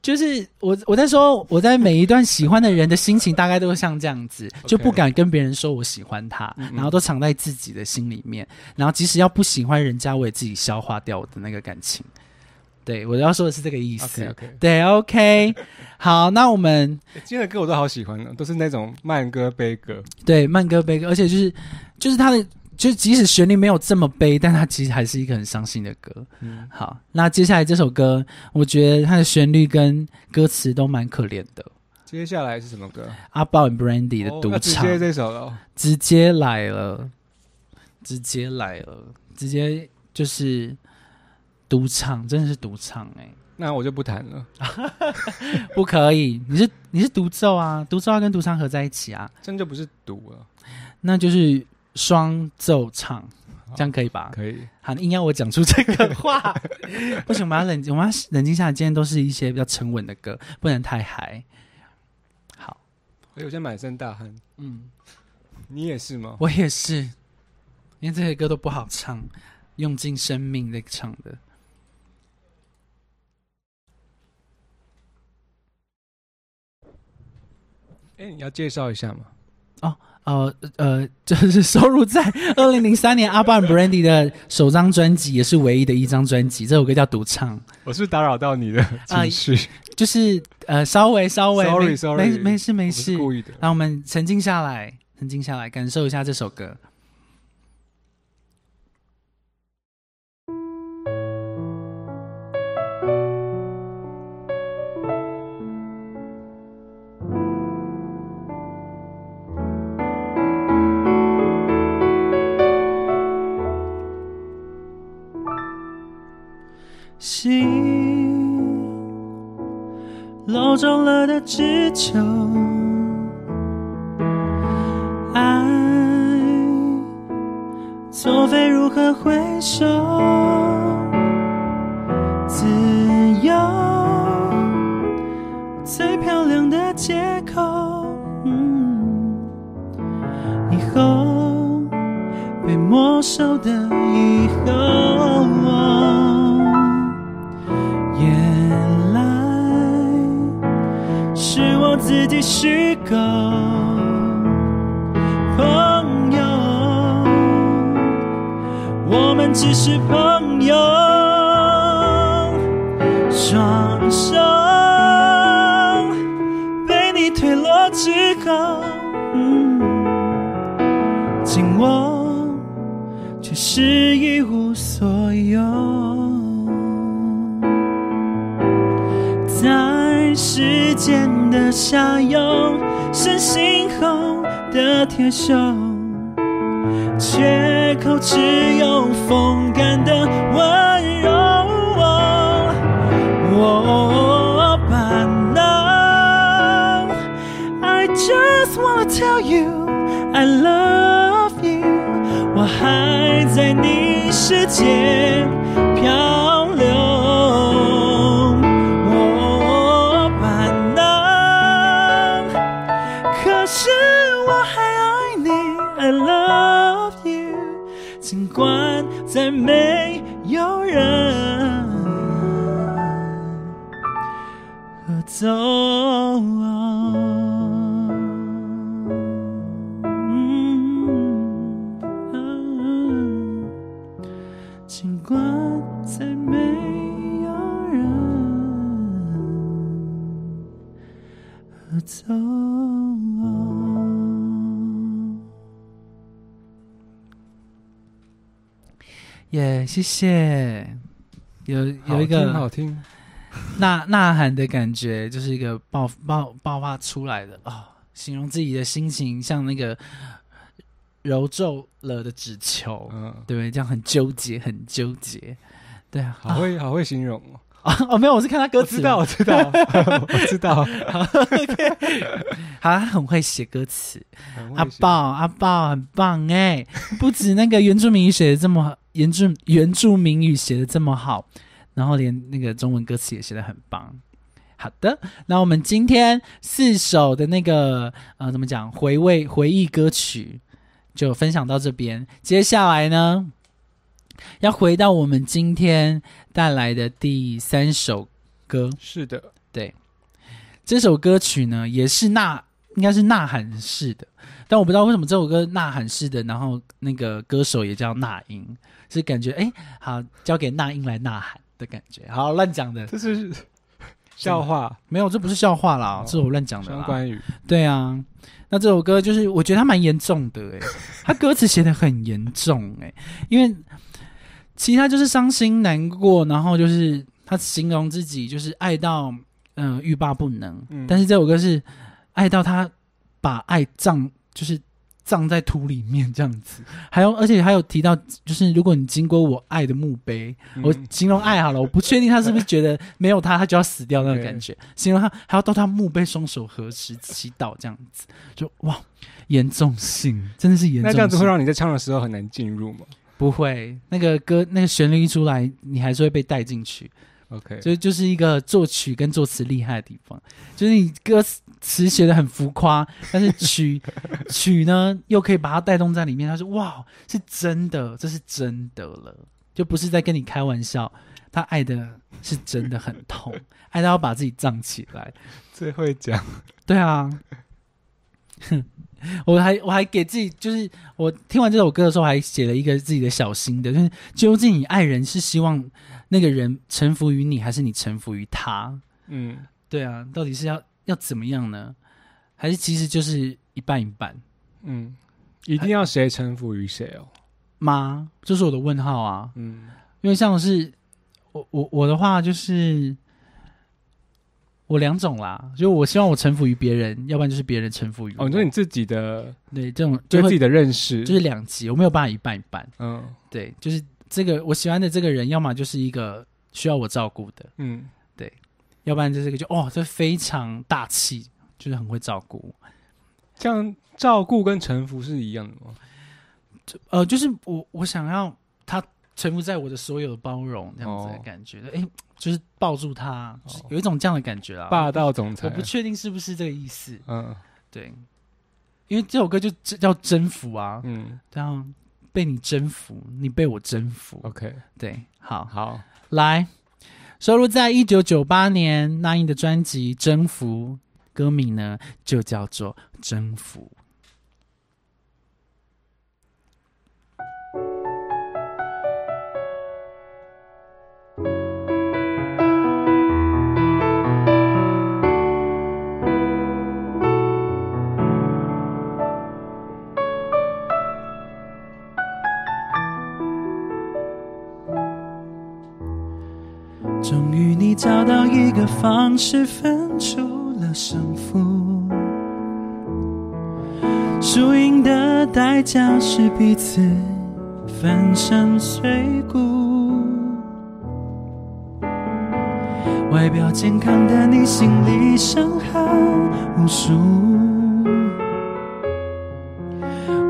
就是我我在说，我在每一段喜欢的人的心情，大概都是像这样子，就不敢跟别人说我喜欢他，然后都藏在自己的心里面，然后即使要不喜欢人家，我也自己消化掉我的那个感情。对我要说的是这个意思。对，OK，好，那我们今天的歌我都好喜欢的，都是那种慢歌悲歌。对慢歌悲歌，而且就是就是他的，就即使旋律没有这么悲，但它其实还是一个很伤心的歌。嗯，好，那接下来这首歌，我觉得它的旋律跟歌词都蛮可怜的。接下来是什么歌？阿豹 and Brandy 的哦独唱、那直接这首了哦。直接来了，直接来了，直接就是独唱，真的是独唱哎、那我就不弹了，不可以，你是你是独奏啊，独奏要跟独唱合在一起啊，真就不是独了。那就是双奏唱，这样可以吧？可以，好，硬要我讲出这个话，不行，我们要冷静，我们要冷静下来。今天都是一些比较沉稳的歌，不能太嗨。好，哎，我现在满身大汗，嗯，你也是吗？我也是，因为这些歌都不好唱，用尽生命在唱的。哎，你要介绍一下吗？呃呃，就是收录在 二零零三年阿巴 Brandy 的首张专辑，也是唯一的一张专辑。这首歌叫《独唱》，我是打扰到你的情绪，就是呃，稍微稍微，sorry sorry，没没事没事。故意的。让我们沉静下来，沉静下来，感受一下这首歌。心老中了的只求，爱作废如何回首？自由最漂亮的借口。嗯，以后被没收的以后。是朋友，双手被你推落之后，嗯，紧握却是一无所有。在时间的下游，是心后的铁锈，缺口只有风干的温柔。我办能，I just wanna tell you I love you，我还在你世界再没有人合奏。谢谢。有有一个好听，呐呐喊的感觉，就是一个爆爆爆发出来的啊、形容自己的心情像那个揉皱了的纸球，嗯，对不对？这样很纠结，很纠结。对啊，好会好会形容哦。啊 哦，没有，我是看他歌词，我知道，我知道，我知道。好，他很会写歌词。阿豹，阿豹很棒哎，不止那个原住民语写的这么原住原住民语写的这么好，然后连那个中文歌词也写的很棒。好的，那我们今天四首的那个呃，怎么讲回味回忆歌曲就分享到这边。接下来呢，要回到我们今天带来的第三首歌。是的，对这首歌曲呢，也是呐，应该是呐喊式的，但我不知道为什么这首歌呐喊式的，然后那个歌手也叫那英，是感觉哎，好交给那英来呐喊的感觉。好，乱讲的，这是笑话，没有，这不是笑话啦，哦这是我乱讲的啦。相关于。对啊，那这首歌就是我觉得它蛮严重的诶，它歌词写的很严重诶，因为其他就是伤心难过，然后就是他形容自己就是爱到嗯、呃欲罢不能，嗯但是这首歌是爱到他把爱葬就是。葬在土里面这样子，还有，而且还有提到，就是如果你经过我爱的墓碑，我嗯形容爱好了，我不确定他是不是觉得没有他他就要死掉那种感觉。形容他还要到他墓碑双手合十祈祷这样子，就哇，严重性真的是严重性。那这样子会让你在唱的时候很难进入吗不会那个歌那个旋律一出来，你还是会被带进去。？OK，就就是一个作曲跟作词厉害的地方，就是你歌词词写的很浮夸，但是曲曲呢又可以把它带动在里面。他说哇，是真的，这是真的了，就不是在跟你开玩笑。他爱的是真的很痛，爱到要把自己藏起来。最会讲。对啊，哼 我还我还给自己，就是我听完这首歌的时候，还写了一个自己的小心的，就是究竟你爱人是希望那个人臣服于你，还是你臣服于他？嗯，对啊，到底是要要怎么样呢？还是其实就是一半一半嗯，一定要谁臣服于谁哦。吗？这是我的问号啊！嗯，因为像是我我我的话就是我两种啦，就我希望我臣服于别人，要不然就是别人臣服于我。哦，你说你自己的对这种对自己的认识，就是两极，我没有办法一半一半。嗯对，就是这个我喜欢的这个人，要么就是一个需要我照顾的，嗯，要不然就是这个就哦，这非常大气，就是很会照顾。这样照顾跟臣服是一样的吗？呃，就是我我想要他臣服在我的所有的包容这样子的哦。感觉，哎、就是抱住他，就是哦有一种这样的感觉啊。霸道总裁。我不，确定是不是这个意思，嗯。对，因为这首歌就就叫征服啊，嗯。这样被你征服，你被我征服，，OK，对，好，好，来，收录在一九九八年那英的专辑《征服》，歌名呢就叫做《征服》。终于，你找到一个方式分出了胜负。输赢的代价是彼此粉身碎骨。外表健康的你，心里伤痕无数。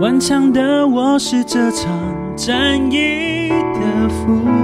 顽强的我是这场战役的俘虏。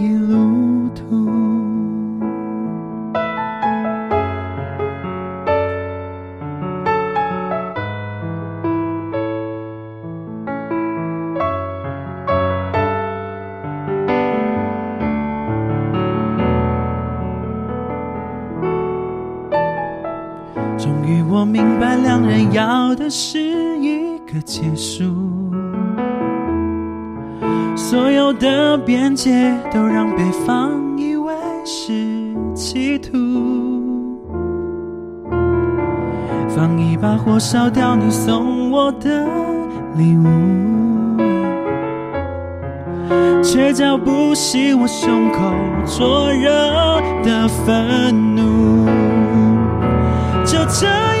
是一个结束，所有的边界都让对方以为是企图，放一把火烧掉你送我的礼物。却浇不熄我胸口灼热的愤怒。就这样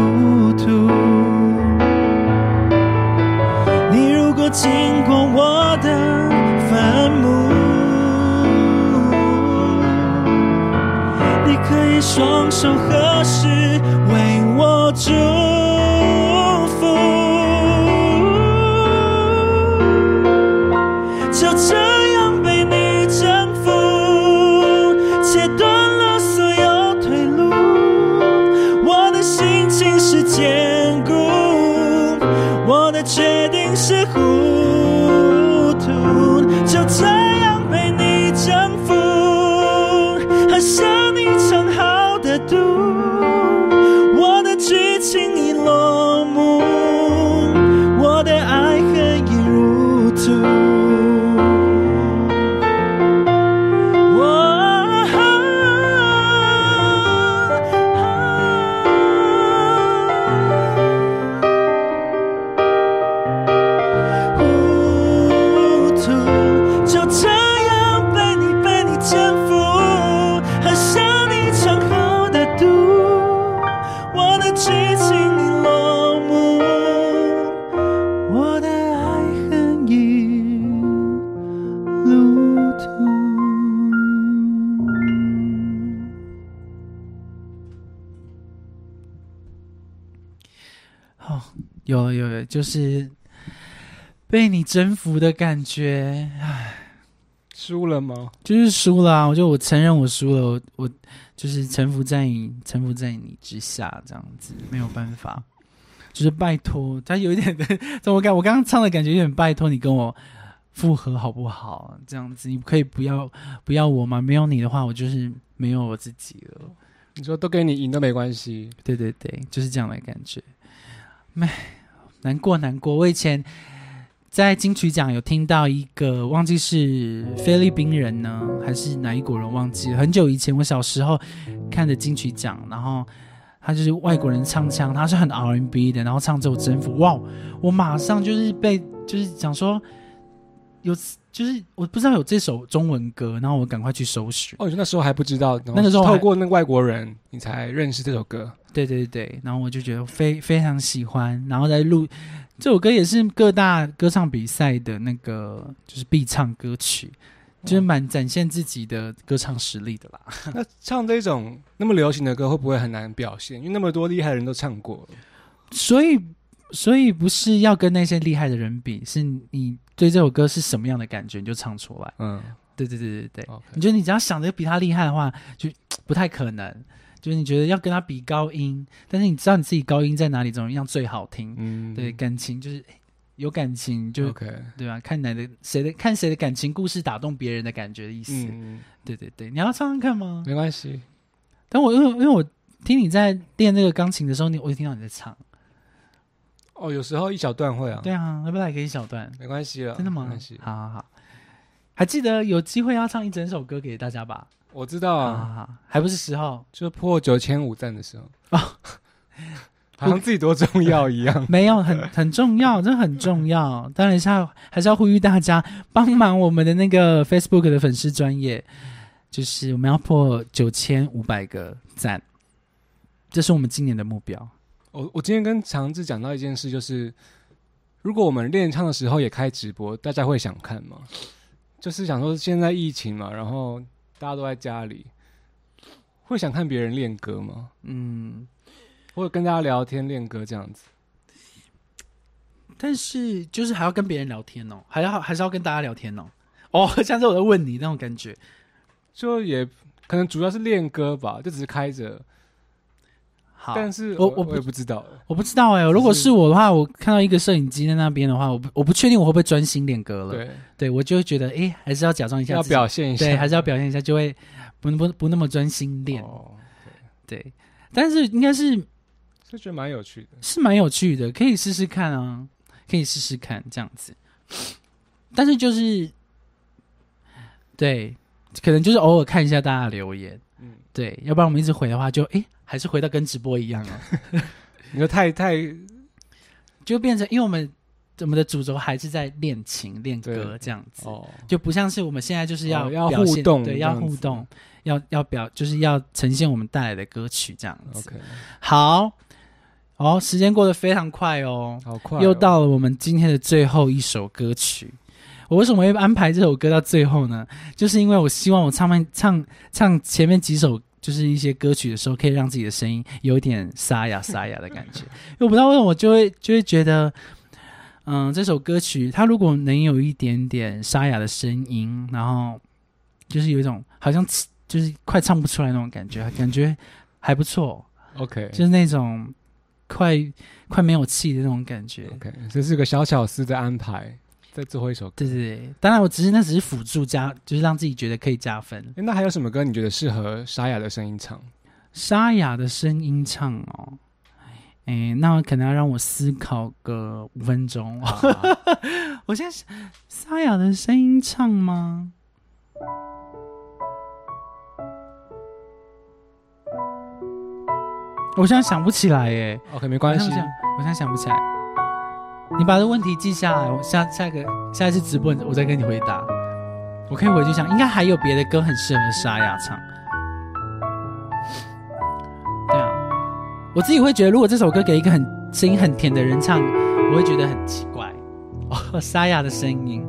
双手合十为我祝就是被你征服的感觉，唉输了吗？就是输了、啊。我就我承认我输了，我我就是臣服在你臣服在你之下，这样子没有办法。就是拜托，他有一点的，怎么感我刚刚唱的感觉有点拜托你跟我复合好不好？这样子你可以不要不要我吗？没有你的话，我就是没有我自己了。你说都跟你赢都没关系，对对对，就是这样的感觉。唉，难过难过。我以前在金曲奖有听到一个，忘记是菲律宾人呢，还是哪一国人忘记了。很久以前，我小时候看的金曲奖，然后他就是外国人唱腔，他是很 R&B 的，然后唱这首《征服》，哇！我马上就是被就是想说有。就是我不知道有这首中文歌，然后我赶快去搜寻。哦，那时候还不知道，那个时候透过那个外国人，你才认识这首歌。对对对，然后我就觉得非非常喜欢，然后在录这首歌也是各大歌唱比赛的那个就是必唱歌曲，就是蛮展现自己的歌唱实力的啦。那唱这种那么流行的歌，会不会很难表现？因为那么多厉害的人都唱过了。所以所以不是要跟那些厉害的人比，是你对这首歌是什么样的感觉，你就唱出来。嗯，对对对对对你觉得你只要想着比他厉害的话，就不太可能。就是你觉得要跟他比高音，但是你知道你自己高音在哪里，怎么样最好听？嗯，对，感情就是有感情就 OK，对吧？看哪的谁的看谁的感情故事打动别人的感觉的意思。嗯，对对对，你要唱唱看吗？没关系。但我因为因为我听你在练那个钢琴的时候，你我就听到你在唱。哦，有时候一小段会啊，对啊，要不要来个一小段？没关系了，真的吗没关系？，好好好，还记得有机会要唱一整首歌给大家吧？我知道啊，还不是时候。就破九千五赞的时候啊 好像自己多重要一样。没有，很很重要，这很重要。当然是要还是要呼吁大家帮忙我们的那个 Facebook 的粉丝专业，就是我们要破九千五百个赞，这是我们今年的目标。我我今天跟长志讲到一件事，就是如果我们练唱的时候也开直播，大家会想看吗？就是想说现在疫情嘛，然后大家都在家里，会想看别人练歌吗？嗯，或者跟大家聊天练歌这样子？但是就是还要跟别人聊天哦，还要还是要跟大家聊天哦。哦，像是我在问你那种感觉。就也可能主要是练歌吧，就只是开着。好，但是我我我也不知道，我不知道哎、如果是是我的话，我看到一个摄影机在那边的话，我不我不确定我会不会专心练歌了。对，对我就会觉得，哎、还是要假装一下要表现一下，对，还是要表现一下，就会不不不那么专心练。哦，对，但是应该是就觉得蛮有趣的。是蛮有趣的，可以试试看啊，可以试试看这样子。但是就是，对，可能就是偶尔看一下大家留言，嗯，对，要不然我们一直回的话就，诶还是回到跟直播一样啊，你说太太 就变成因为我们我们的主轴还是在练琴练歌这样子，哦，就不像是我们现在就是要、哦要互动对，要互动，要要表就是要呈现我们带来的歌曲这样子。OK，好，哦，时间过得非常快哦，好快哦，又到了我们今天的最后一首歌曲。我为什么会安排这首歌到最后呢？就是因为我希望我唱面唱唱前面几首就是一些歌曲的时候，可以让自己的声音有一点沙哑沙哑的感觉。因 为我不知道为什么，我就会就会觉得，嗯，这首歌曲它如果能有一点点沙哑的声音，然后就是有一种好像就是快唱不出来那种感觉，感觉还不错，OK 就是那种快快没有气的那种感觉。OK，这是个小巧思的安排，在最后一首歌。对对对，当然我只是那只是辅助加，就是让自己觉得可以加分。诶那还有什么歌你觉得适合沙哑的声音唱？沙哑的声音唱哦，哎，那可能要让我思考个五分钟。我现在是沙哑的声音唱吗？我现在想不起来耶，OK，没关系。我现在想不起来。你把这问题记下来，我下下一个下一次直播我再跟你回答。我可以回去想，应该还有别的歌很适合沙哑唱。对啊，我自己会觉得，如果这首歌给一个很声音很甜的人唱，我会觉得很奇怪。哦，沙哑的声音，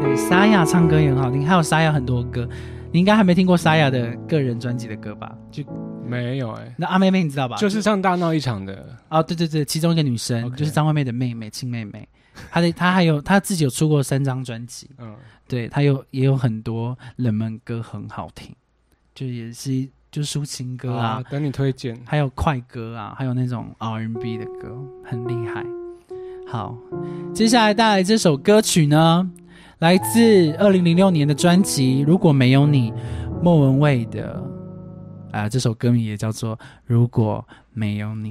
对，沙哑唱歌也很好听，还有沙哑很多歌。你应该还没听过沙哑的个人专辑的歌吧？就没有哎、那阿妹妹你知道吧？就是唱大闹一场的。哦，对对对，其中一个女生就是张惠妹的妹妹，亲妹妹。她的她还有她自己有出过三张专辑，嗯，对她有也有很多冷门歌很好听，就也是就抒情歌啊，好等你推荐。还有快歌啊，还有那种 R&B 的歌，很厉害。好，接下来带来这首歌曲呢，来自二零零六年的专辑《如果没有你》，莫文蔚的啊、这首歌名也叫做《如果没有你》。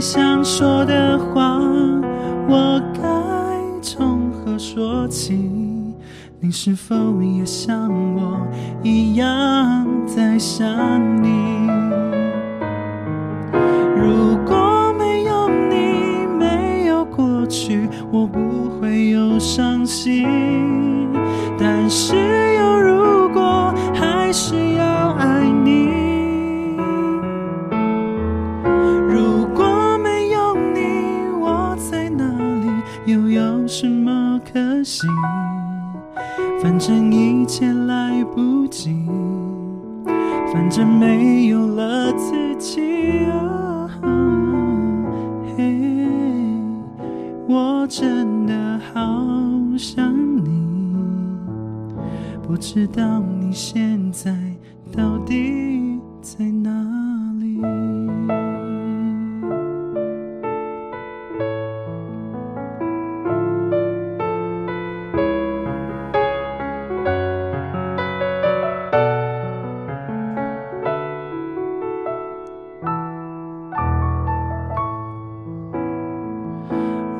想说的话，我该从何说起？你是否也像我一样在想你？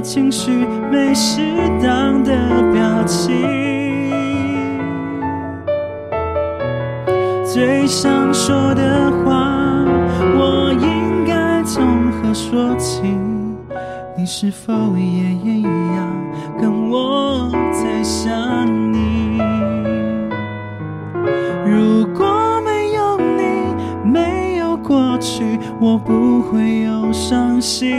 情绪没适当的表情，最想说的话，我应该从何说起？你是否也一样跟我在想你？如果没有你，没有过去，我不会有伤心。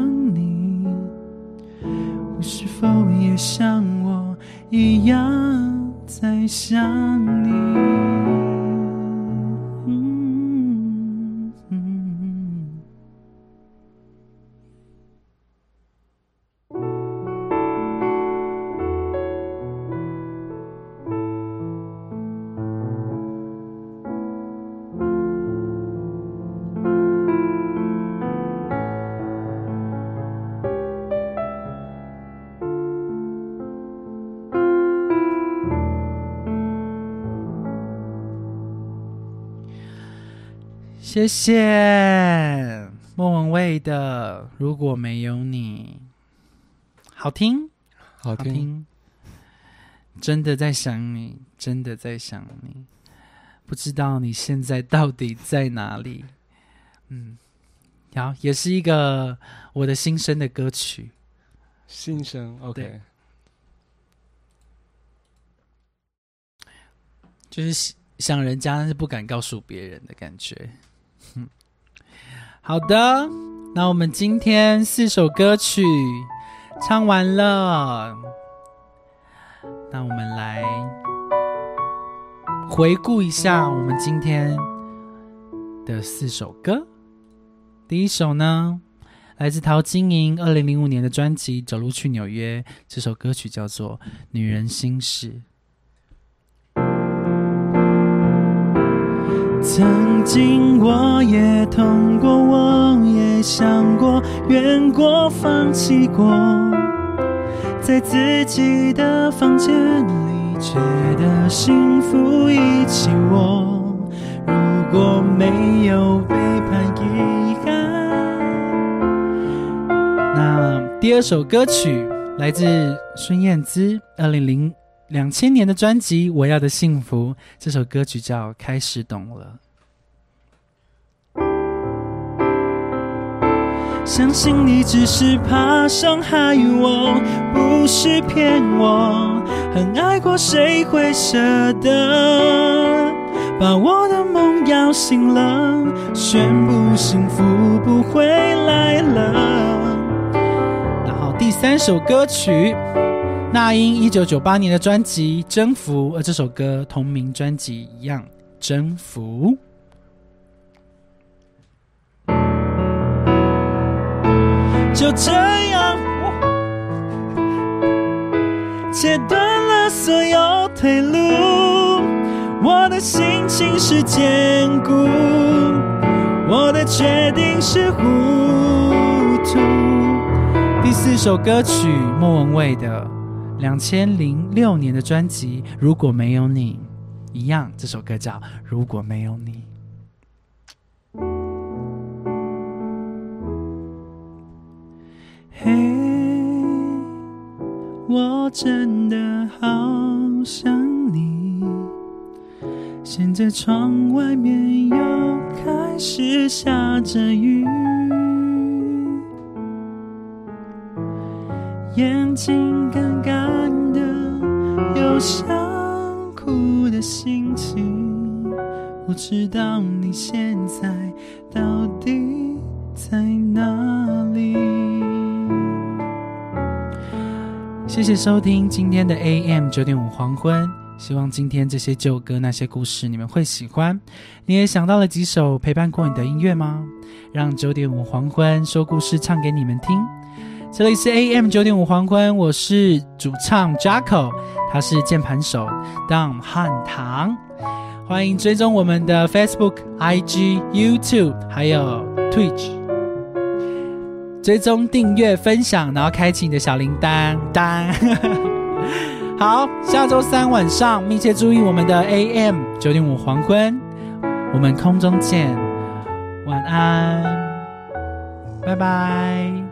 像我一样在想你？谢谢莫文蔚的《如果没有你》，好听，好听。好听。真的在想你，真的在想你，不知道你现在到底在哪里。嗯，好，也是一个我的心声的歌曲。新生，OK，就是想想人家，但是不敢告诉别人的感觉。好的，那我们今天四首歌曲唱完了，那我们来回顾一下我们今天的四首歌。第一首呢，来自陶晶莹二零零五年的专辑《走路去纽约》，这首歌曲叫做《女人心事》。曾经我也痛过，我也想过，怨过，放弃过，在自己的房间里觉得幸福一起我。如果没有背叛遗憾，那第二首歌曲来自孙燕姿，二零零两千年的专辑《我要的幸福》，这首歌曲叫《开始懂了》。相信你只是怕伤害我，不是骗我。很爱过，谁会舍得把我的梦摇醒了，宣布幸福不会来了？然后第三首歌曲，那英一九九八年的专辑《征服》，而这首歌同名专辑一样，《征服》。就这样，切断了所有退路。我的心情是坚固，我的决定是糊涂。第四首歌曲，莫文蔚的两千零六年的专辑《如果没有你》，一样，这首歌叫《如果没有你》。嘿，我真的好想你。现在窗外面又开始下着雨，眼睛干干的，有想哭的心情。不知道你现在到底在哪里？谢谢收听今天的 AM 九点五黄昏。希望今天这些旧歌、那些故事你们会喜欢。你也想到了几首陪伴过你的音乐吗？让九点五黄昏说故事唱给你们听。这里是 AM 九点五黄昏，我是主唱 Jaco，他是键盘手 Dom 汉唐。欢迎追踪我们的 Facebook、IG、YouTube 还有 Twitch。追踪、订阅、分享，然后开启你的小铃铛。当 好，下周三晚上密切注意我们的 AM 九点五黄昏，我们空中见，晚安，拜拜。